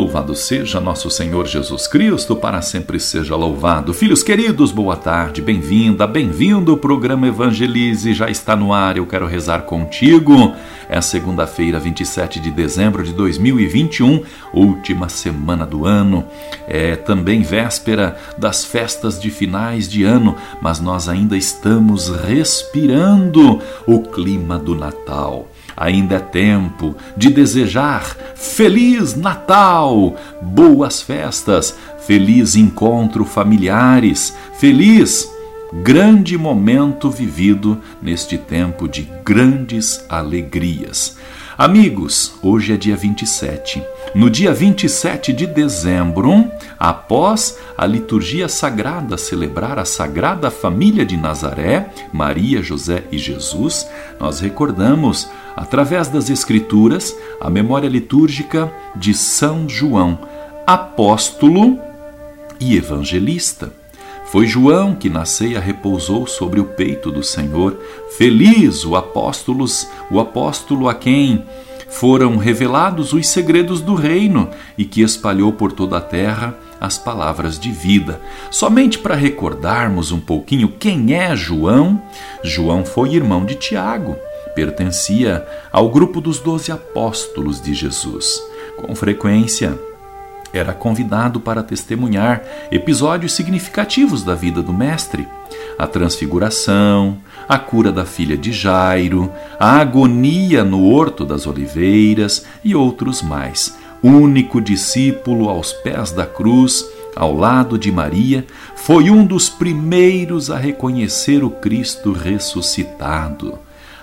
Louvado seja nosso Senhor Jesus Cristo, para sempre seja louvado. Filhos queridos, boa tarde, bem-vinda, bem-vindo. O programa Evangelize já está no ar. Eu quero rezar contigo. É segunda-feira, 27 de dezembro de 2021, última semana do ano. É também véspera das festas de finais de ano, mas nós ainda estamos respirando o clima do Natal. Ainda é tempo de desejar Feliz Natal, boas festas, feliz encontro familiares, feliz grande momento vivido neste tempo de grandes alegrias. Amigos, hoje é dia 27. No dia 27 de dezembro, após a liturgia sagrada celebrar a Sagrada Família de Nazaré, Maria, José e Jesus, nós recordamos, através das Escrituras, a memória litúrgica de São João, apóstolo e evangelista. Foi João que na ceia repousou sobre o peito do Senhor. Feliz o apóstolos, o apóstolo a quem foram revelados os segredos do reino e que espalhou por toda a terra as palavras de vida. Somente para recordarmos um pouquinho quem é João, João foi irmão de Tiago, pertencia ao grupo dos doze apóstolos de Jesus. Com frequência, era convidado para testemunhar episódios significativos da vida do Mestre: a transfiguração, a cura da filha de Jairo, a agonia no Horto das Oliveiras e outros mais. Único discípulo aos pés da cruz, ao lado de Maria, foi um dos primeiros a reconhecer o Cristo ressuscitado.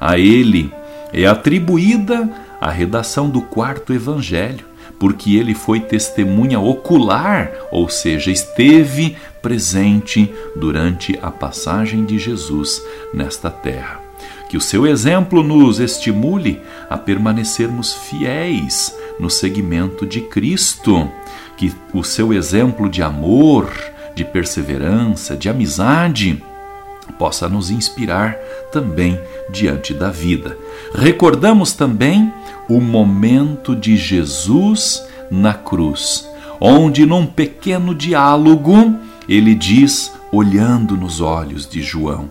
A ele é atribuída a redação do quarto evangelho porque ele foi testemunha ocular, ou seja, esteve presente durante a passagem de Jesus nesta terra. Que o seu exemplo nos estimule a permanecermos fiéis no seguimento de Cristo, que o seu exemplo de amor, de perseverança, de amizade, possa nos inspirar também diante da vida. Recordamos também o momento de Jesus na cruz, onde num pequeno diálogo ele diz, olhando nos olhos de João: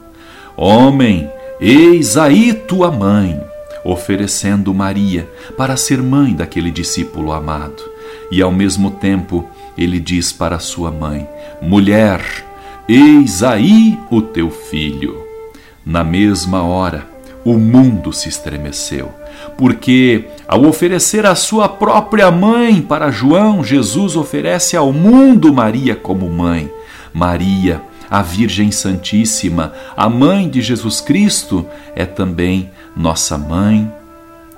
Homem, eis aí tua mãe, oferecendo Maria para ser mãe daquele discípulo amado. E ao mesmo tempo ele diz para sua mãe: Mulher, eis aí o teu filho. Na mesma hora, o mundo se estremeceu, porque ao oferecer a sua própria mãe para João, Jesus oferece ao mundo Maria como mãe. Maria, a Virgem Santíssima, a mãe de Jesus Cristo, é também nossa mãe,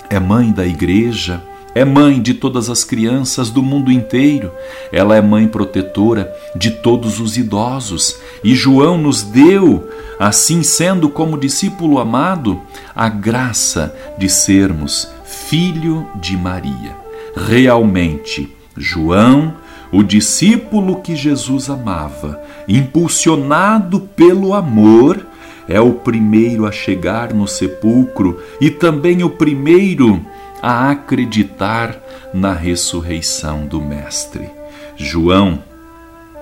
é mãe da Igreja, é mãe de todas as crianças do mundo inteiro. Ela é mãe protetora de todos os idosos. E João nos deu, assim sendo como discípulo amado, a graça de sermos filho de Maria. Realmente, João, o discípulo que Jesus amava, impulsionado pelo amor, é o primeiro a chegar no sepulcro e também o primeiro a acreditar na ressurreição do Mestre. João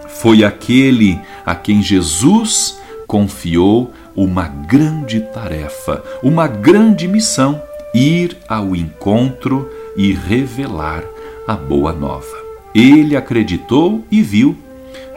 foi aquele a quem Jesus confiou uma grande tarefa, uma grande missão: ir ao encontro e revelar a boa nova. Ele acreditou e viu.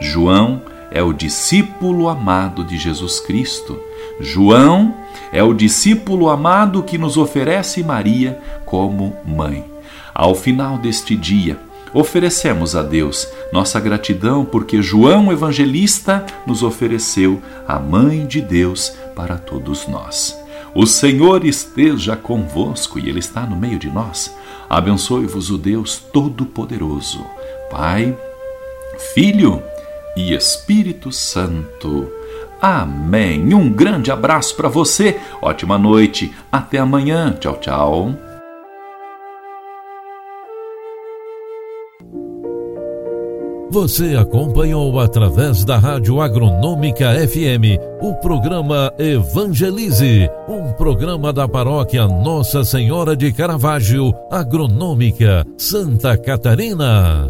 João é o discípulo amado de Jesus Cristo. João é o discípulo amado que nos oferece Maria como mãe. Ao final deste dia, oferecemos a Deus nossa gratidão porque João Evangelista nos ofereceu a Mãe de Deus para todos nós. O Senhor esteja convosco e Ele está no meio de nós. Abençoe-vos o Deus Todo-Poderoso, Pai, Filho e Espírito Santo. Amém. Um grande abraço para você. Ótima noite. Até amanhã. Tchau, tchau. Você acompanhou através da Rádio Agronômica FM o programa Evangelize, um programa da paróquia Nossa Senhora de Caravaggio, Agronômica, Santa Catarina.